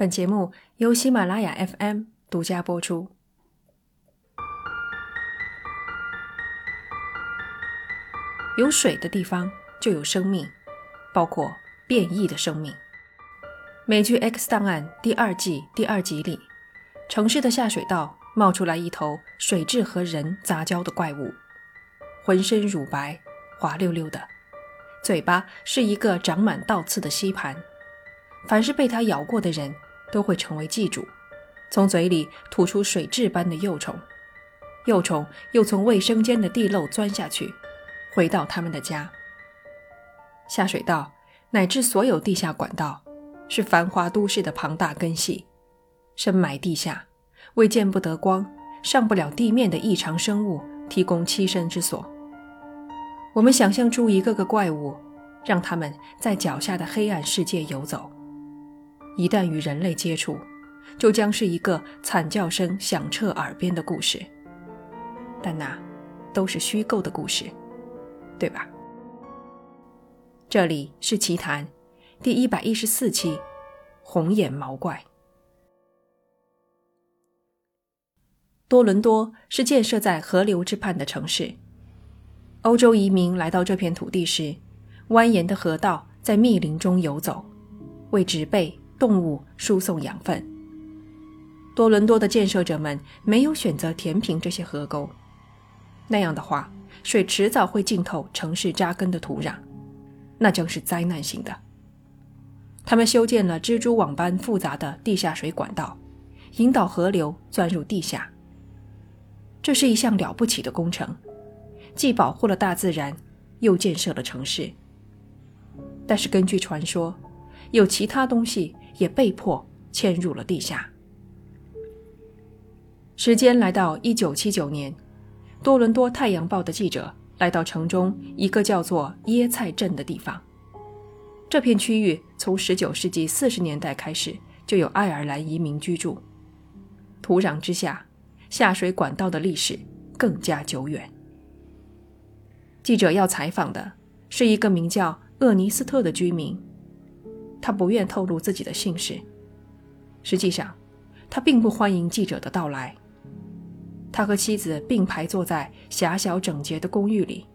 本节目由喜马拉雅 FM 独家播出。有水的地方就有生命，包括变异的生命。美剧《X 档案》第二季第二集里，城市的下水道冒出来一头水蛭和人杂交的怪物，浑身乳白，滑溜溜的，嘴巴是一个长满倒刺的吸盘。凡是被它咬过的人。都会成为寄主，从嘴里吐出水蛭般的幼虫，幼虫又从卫生间的地漏钻下去，回到他们的家。下水道乃至所有地下管道，是繁华都市的庞大根系，深埋地下，为见不得光、上不了地面的异常生物提供栖身之所。我们想象出一个个怪物，让他们在脚下的黑暗世界游走。一旦与人类接触，就将是一个惨叫声响彻耳边的故事。但那都是虚构的故事，对吧？这里是奇谈第一百一十四期：红眼毛怪。多伦多是建设在河流之畔的城市。欧洲移民来到这片土地时，蜿蜒的河道在密林中游走，为植被。动物输送养分。多伦多的建设者们没有选择填平这些河沟，那样的话，水迟早会浸透城市扎根的土壤，那将是灾难性的。他们修建了蜘蛛网般复杂的地下水管道，引导河流钻入地下。这是一项了不起的工程，既保护了大自然，又建设了城市。但是根据传说，有其他东西。也被迫迁入了地下。时间来到一九七九年，多伦多《太阳报》的记者来到城中一个叫做椰菜镇的地方。这片区域从十九世纪四十年代开始就有爱尔兰移民居住。土壤之下，下水管道的历史更加久远。记者要采访的是一个名叫厄尼斯特的居民。他不愿透露自己的姓氏。实际上，他并不欢迎记者的到来。他和妻子并排坐在狭小整洁的公寓里，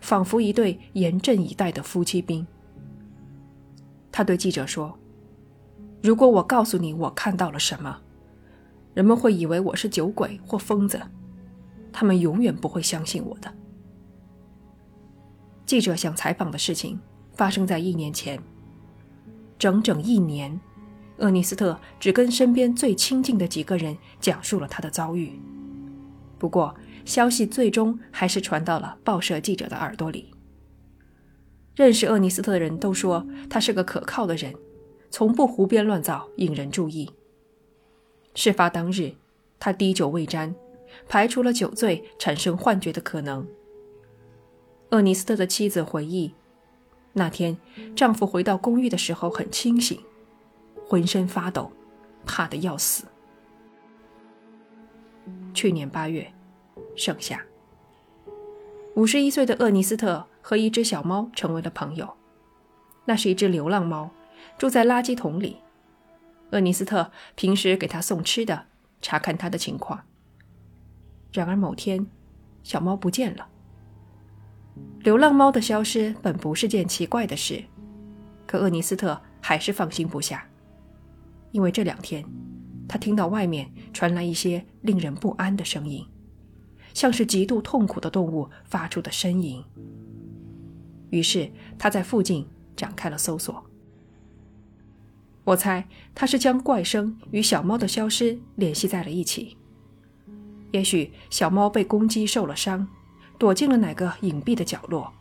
仿佛一对严阵以待的夫妻兵。他对记者说：“如果我告诉你我看到了什么，人们会以为我是酒鬼或疯子，他们永远不会相信我的。”记者想采访的事情发生在一年前。整整一年，厄尼斯特只跟身边最亲近的几个人讲述了他的遭遇。不过，消息最终还是传到了报社记者的耳朵里。认识厄尼斯特的人都说他是个可靠的人，从不胡编乱造引人注意。事发当日，他滴酒未沾，排除了酒醉产生幻觉的可能。厄尼斯特的妻子回忆。那天，丈夫回到公寓的时候很清醒，浑身发抖，怕得要死。去年八月，盛夏，五十一岁的厄尼斯特和一只小猫成为了朋友。那是一只流浪猫，住在垃圾桶里。厄尼斯特平时给它送吃的，查看它的情况。然而某天，小猫不见了。流浪猫的消失本不是件奇怪的事，可厄尼斯特还是放心不下，因为这两天他听到外面传来一些令人不安的声音，像是极度痛苦的动物发出的呻吟。于是他在附近展开了搜索。我猜他是将怪声与小猫的消失联系在了一起，也许小猫被攻击受了伤。躲进了哪个隐蔽的角落？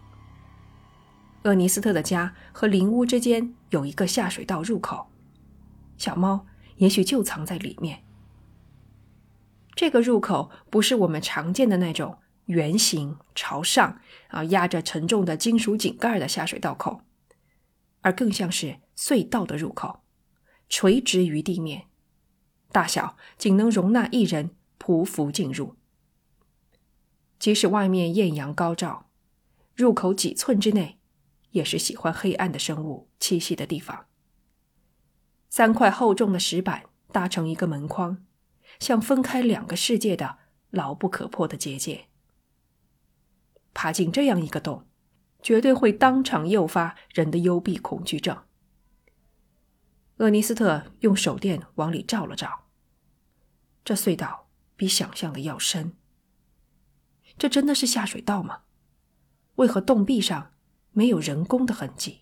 厄尼斯特的家和林屋之间有一个下水道入口，小猫也许就藏在里面。这个入口不是我们常见的那种圆形朝上啊压着沉重的金属井盖的下水道口，而更像是隧道的入口，垂直于地面，大小仅能容纳一人匍匐进入。即使外面艳阳高照，入口几寸之内，也是喜欢黑暗的生物栖息的地方。三块厚重的石板搭成一个门框，像分开两个世界的牢不可破的结界。爬进这样一个洞，绝对会当场诱发人的幽闭恐惧症。厄尼斯特用手电往里照了照，这隧道比想象的要深。这真的是下水道吗？为何洞壁上没有人工的痕迹？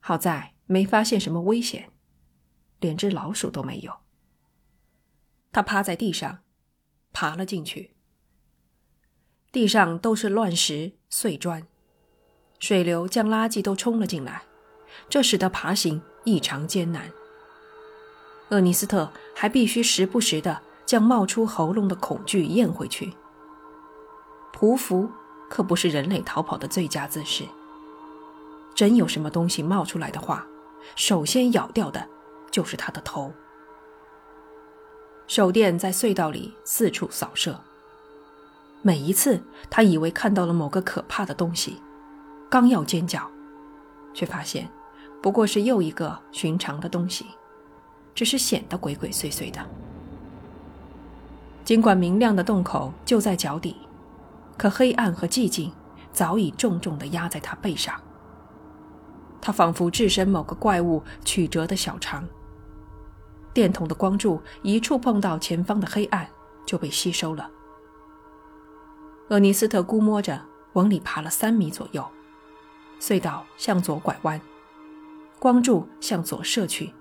好在没发现什么危险，连只老鼠都没有。他趴在地上，爬了进去。地上都是乱石碎砖，水流将垃圾都冲了进来，这使得爬行异常艰难。厄尼斯特还必须时不时的将冒出喉咙的恐惧咽回去。匍匐可不是人类逃跑的最佳姿势。真有什么东西冒出来的话，首先咬掉的就是他的头。手电在隧道里四处扫射。每一次，他以为看到了某个可怕的东西，刚要尖叫，却发现不过是又一个寻常的东西，只是显得鬼鬼祟祟的。尽管明亮的洞口就在脚底，可黑暗和寂静早已重重地压在他背上。他仿佛置身某个怪物曲折的小肠。电筒的光柱一触碰到前方的黑暗，就被吸收了。厄尼斯特估摸着往里爬了三米左右，隧道向左拐弯，光柱向左射去，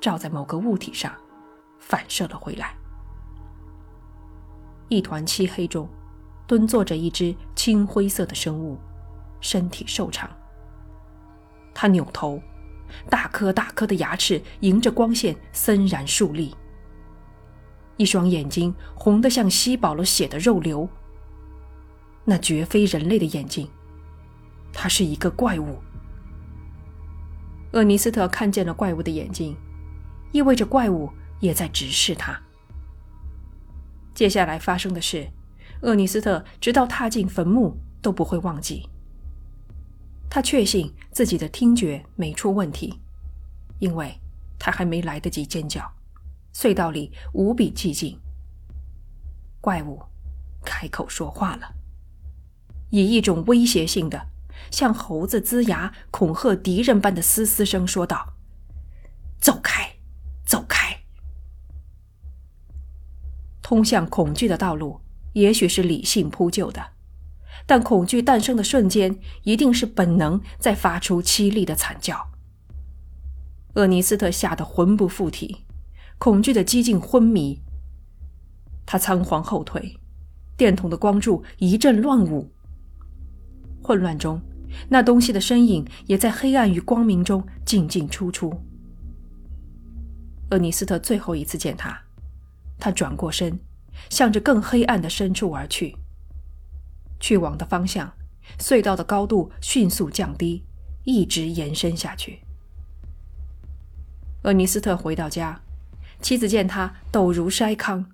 照在某个物体上，反射了回来。一团漆黑中，蹲坐着一只青灰色的生物，身体瘦长。他扭头，大颗大颗的牙齿迎着光线森然竖立，一双眼睛红得像吸饱了血的肉瘤。那绝非人类的眼睛，它是一个怪物。厄尼斯特看见了怪物的眼睛，意味着怪物也在直视他。接下来发生的事，厄尼斯特直到踏进坟墓都不会忘记。他确信自己的听觉没出问题，因为他还没来得及尖叫，隧道里无比寂静。怪物开口说话了，以一种威胁性的、像猴子龇牙恐吓敌人般的嘶嘶声说道：“走开，走开！”通向恐惧的道路，也许是理性铺就的。但恐惧诞生的瞬间，一定是本能在发出凄厉的惨叫。厄尼斯特吓得魂不附体，恐惧的几近昏迷。他仓皇后退，电筒的光柱一阵乱舞。混乱中，那东西的身影也在黑暗与光明中进进出出。厄尼斯特最后一次见他，他转过身，向着更黑暗的深处而去。去往的方向，隧道的高度迅速降低，一直延伸下去。厄尼斯特回到家，妻子见他抖如筛糠，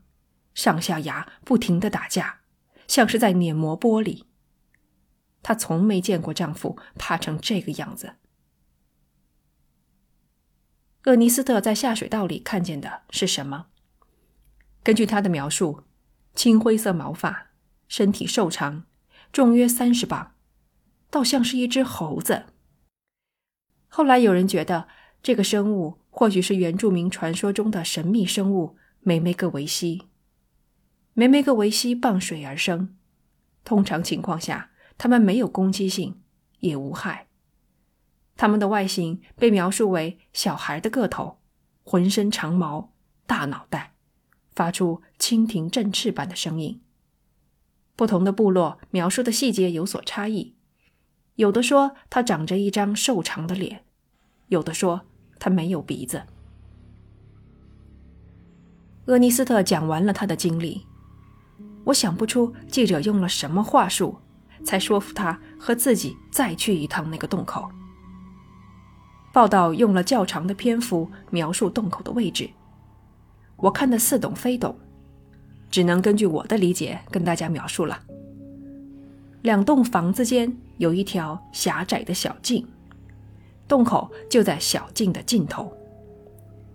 上下牙不停的打架，像是在碾磨玻璃。她从没见过丈夫怕成这个样子。厄尼斯特在下水道里看见的是什么？根据他的描述，青灰色毛发，身体瘦长。重约三十磅，倒像是一只猴子。后来有人觉得这个生物或许是原住民传说中的神秘生物梅梅格维西。梅梅格维西傍水而生，通常情况下，它们没有攻击性，也无害。它们的外形被描述为小孩的个头，浑身长毛，大脑袋，发出蜻蜓振翅般的声音。不同的部落描述的细节有所差异，有的说他长着一张瘦长的脸，有的说他没有鼻子。厄尼斯特讲完了他的经历，我想不出记者用了什么话术，才说服他和自己再去一趟那个洞口。报道用了较长的篇幅描述洞口的位置，我看得似懂非懂。只能根据我的理解跟大家描述了。两栋房子间有一条狭窄的小径，洞口就在小径的尽头，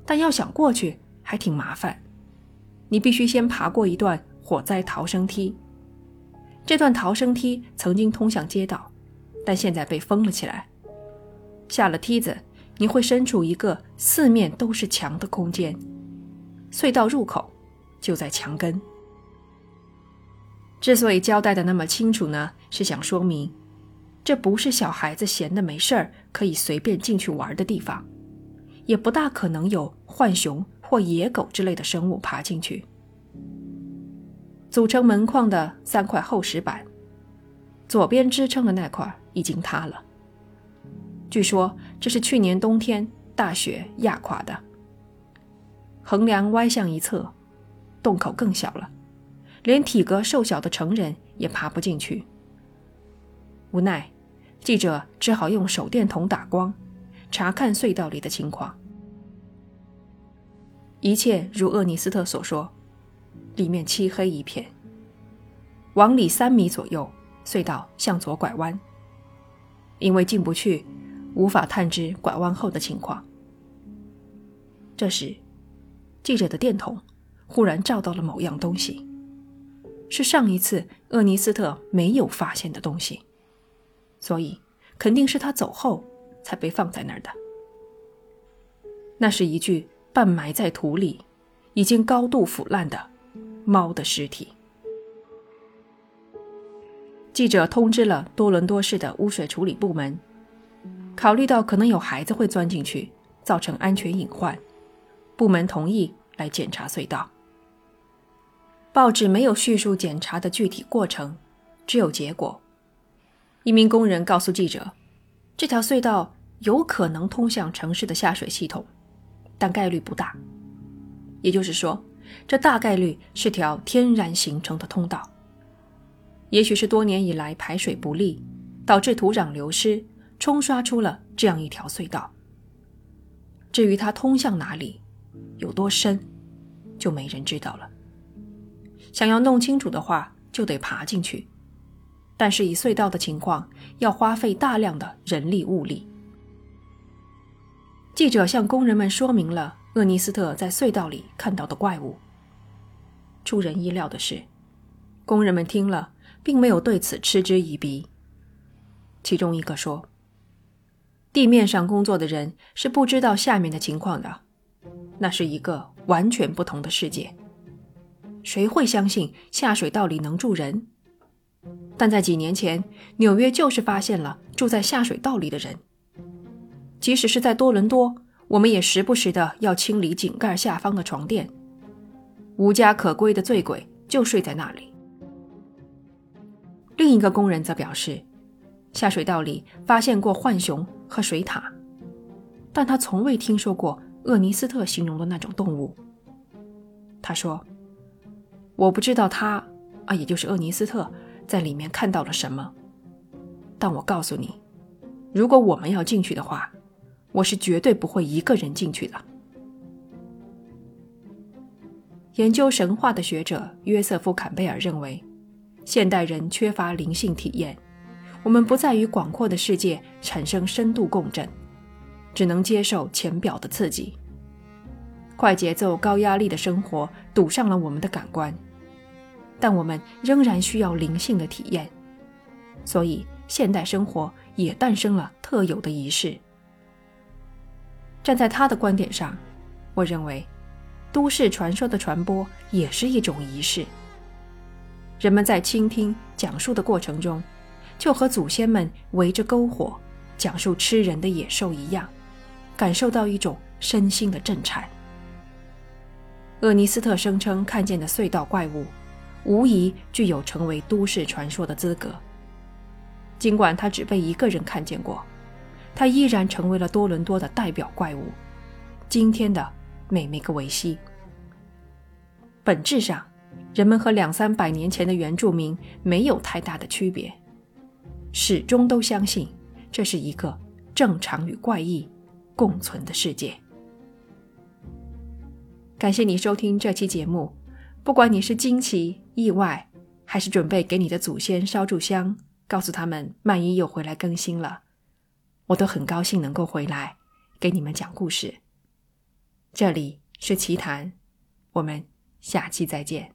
但要想过去还挺麻烦。你必须先爬过一段火灾逃生梯，这段逃生梯曾经通向街道，但现在被封了起来。下了梯子，你会身处一个四面都是墙的空间，隧道入口就在墙根。之所以交代的那么清楚呢，是想说明，这不是小孩子闲的没事儿可以随便进去玩的地方，也不大可能有浣熊。或野狗之类的生物爬进去。组成门框的三块厚石板，左边支撑的那块已经塌了。据说这是去年冬天大雪压垮的。横梁歪向一侧，洞口更小了，连体格瘦小的成人也爬不进去。无奈，记者只好用手电筒打光，查看隧道里的情况。一切如厄尼斯特所说，里面漆黑一片。往里三米左右，隧道向左拐弯。因为进不去，无法探知拐弯后的情况。这时，记者的电筒忽然照到了某样东西，是上一次厄尼斯特没有发现的东西，所以肯定是他走后才被放在那儿的。那是一具。半埋在土里、已经高度腐烂的猫的尸体。记者通知了多伦多市的污水处理部门，考虑到可能有孩子会钻进去，造成安全隐患，部门同意来检查隧道。报纸没有叙述检查的具体过程，只有结果。一名工人告诉记者，这条隧道有可能通向城市的下水系统。但概率不大，也就是说，这大概率是条天然形成的通道。也许是多年以来排水不利，导致土壤流失，冲刷出了这样一条隧道。至于它通向哪里，有多深，就没人知道了。想要弄清楚的话，就得爬进去，但是以隧道的情况，要花费大量的人力物力。记者向工人们说明了厄尼斯特在隧道里看到的怪物。出人意料的是，工人们听了并没有对此嗤之以鼻。其中一个说：“地面上工作的人是不知道下面的情况的，那是一个完全不同的世界。谁会相信下水道里能住人？但在几年前，纽约就是发现了住在下水道里的人。”即使是在多伦多，我们也时不时的要清理井盖下方的床垫。无家可归的醉鬼就睡在那里。另一个工人则表示，下水道里发现过浣熊和水獭，但他从未听说过厄尼斯特形容的那种动物。他说：“我不知道他啊，也就是厄尼斯特在里面看到了什么，但我告诉你，如果我们要进去的话。”我是绝对不会一个人进去的。研究神话的学者约瑟夫·坎贝尔认为，现代人缺乏灵性体验，我们不再与广阔的世界产生深度共振，只能接受浅表的刺激。快节奏、高压力的生活堵上了我们的感官，但我们仍然需要灵性的体验，所以现代生活也诞生了特有的仪式。站在他的观点上，我认为，都市传说的传播也是一种仪式。人们在倾听、讲述的过程中，就和祖先们围着篝火讲述吃人的野兽一样，感受到一种身心的震颤。厄尼斯特声称看见的隧道怪物，无疑具有成为都市传说的资格。尽管他只被一个人看见过。它依然成为了多伦多的代表怪物，今天的美梅格维西。本质上，人们和两三百年前的原住民没有太大的区别，始终都相信这是一个正常与怪异共存的世界。感谢你收听这期节目，不管你是惊奇、意外，还是准备给你的祖先烧炷香，告诉他们曼一又回来更新了。我都很高兴能够回来给你们讲故事。这里是奇谈，我们下期再见。